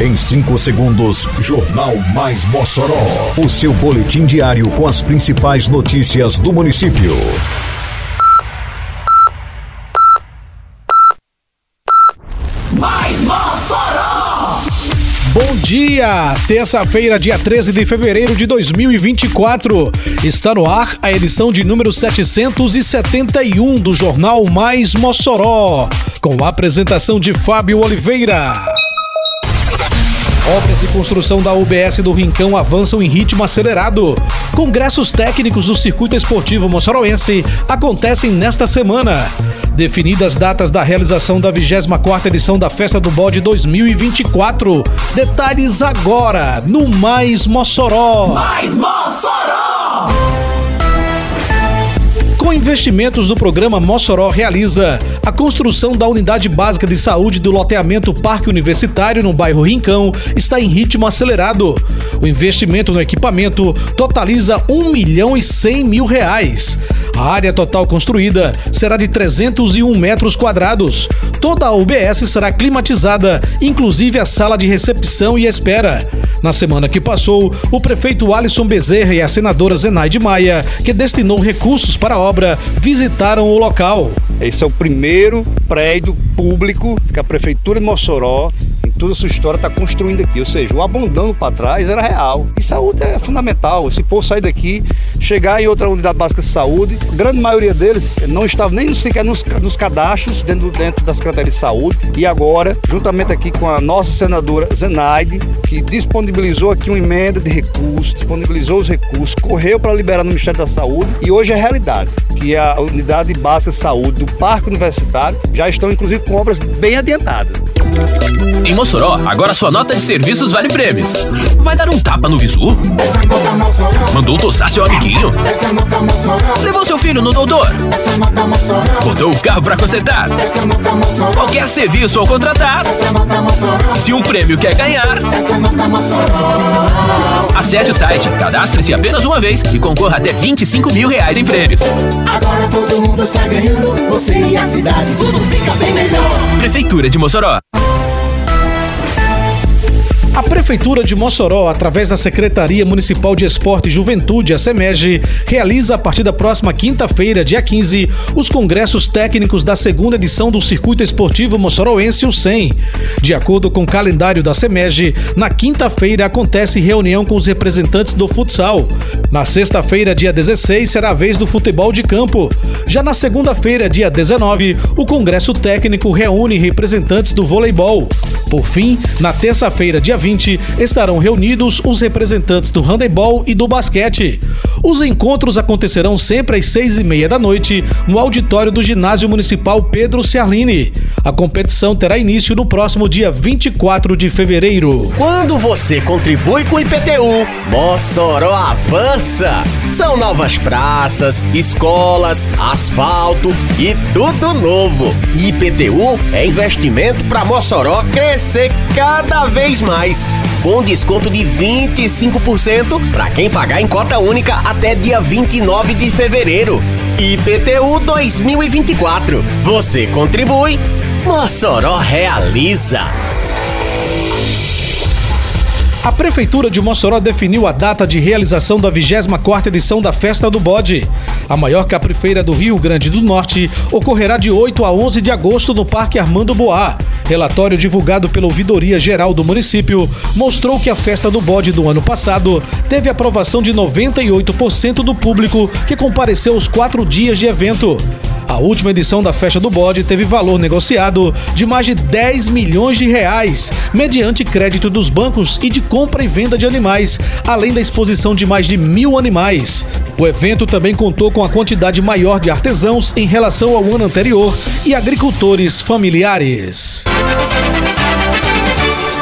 Em 5 segundos, Jornal Mais Mossoró. O seu boletim diário com as principais notícias do município. Mais Mossoró! Bom dia! Terça-feira, dia 13 de fevereiro de 2024. Está no ar a edição de número 771 do Jornal Mais Mossoró. Com a apresentação de Fábio Oliveira. Obras de construção da UBS do Rincão avançam em ritmo acelerado. Congressos técnicos do Circuito Esportivo Moçoroense acontecem nesta semana. Definidas datas da realização da 24ª edição da Festa do Bode 2024. Detalhes agora no Mais Mossoró. Mais Mossoró! Com investimentos do programa Mossoró realiza a construção da unidade básica de saúde do loteamento Parque Universitário no bairro Rincão está em ritmo acelerado. O investimento no equipamento totaliza 1 milhão e 100 mil reais. A área total construída será de 301 metros quadrados. Toda a UBS será climatizada, inclusive a sala de recepção e espera. Na semana que passou, o prefeito Alisson Bezerra e a senadora Zenaide Maia, que destinou recursos para a obra, visitaram o local. Esse é o primeiro prédio público que a Prefeitura de Mossoró, toda a sua história, está construindo aqui. Ou seja, o abandono para trás era real. E saúde é fundamental. Esse povo sair daqui, chegar em outra unidade básica de saúde, a grande maioria deles não estava nem sequer nos, nos cadastros dentro, dentro da Secretaria de Saúde. E agora, juntamente aqui com a nossa senadora Zenaide, que disponibilizou aqui uma emenda de recursos, disponibilizou os recursos, correu para liberar no Ministério da Saúde e hoje é realidade, que a unidade básica de saúde do Parque Universitário já estão inclusive com obras bem adiantadas. Em Mossoró, agora sua nota de serviços vale prêmios. Vai dar um tapa no visu? Mandou tossar seu amiguinho? Levou seu filho no doutor? Botou o carro pra consertar? Qualquer serviço ao contratar? Se um prêmio quer ganhar? Acesse o site, cadastre-se apenas uma vez e concorra até 25 mil reais em prêmios. Agora todo mundo está ganhando, você e a cidade, tudo fica bem melhor. Prefeitura de Mossoró. A Prefeitura de Mossoró, através da Secretaria Municipal de Esporte e Juventude, a SEMEG, realiza a partir da próxima quinta-feira, dia 15, os congressos técnicos da segunda edição do Circuito Esportivo Mossoroense, o SEM. De acordo com o calendário da SEMEG, na quinta-feira acontece reunião com os representantes do futsal. Na sexta-feira, dia 16, será a vez do futebol de campo. Já na segunda-feira, dia 19, o Congresso Técnico reúne representantes do voleibol. Por fim, na terça-feira, dia 20, estarão reunidos os representantes do handebol e do basquete. Os encontros acontecerão sempre às seis e meia da noite no auditório do Ginásio Municipal Pedro Ciarline. A competição terá início no próximo dia 24 de fevereiro. Quando você contribui com o IPTU, Mossoró avança. São novas praças, escolas, asfalto e tudo novo. IPTU é investimento para Mossoró crescer cada vez mais. Com desconto de 25% para quem pagar em cota única até dia 29 de fevereiro. IPTU 2024. Você contribui, Mossoró realiza. A Prefeitura de Mossoró definiu a data de realização da 24ª edição da Festa do Bode. A maior caprifeira do Rio Grande do Norte ocorrerá de 8 a 11 de agosto no Parque Armando Boá. Relatório divulgado pela Ouvidoria Geral do município mostrou que a Festa do Bode do ano passado teve aprovação de 98% do público que compareceu aos quatro dias de evento. A última edição da Festa do Bode teve valor negociado de mais de 10 milhões de reais, mediante crédito dos bancos e de compra e venda de animais, além da exposição de mais de mil animais. O evento também contou com a quantidade maior de artesãos em relação ao ano anterior e agricultores familiares.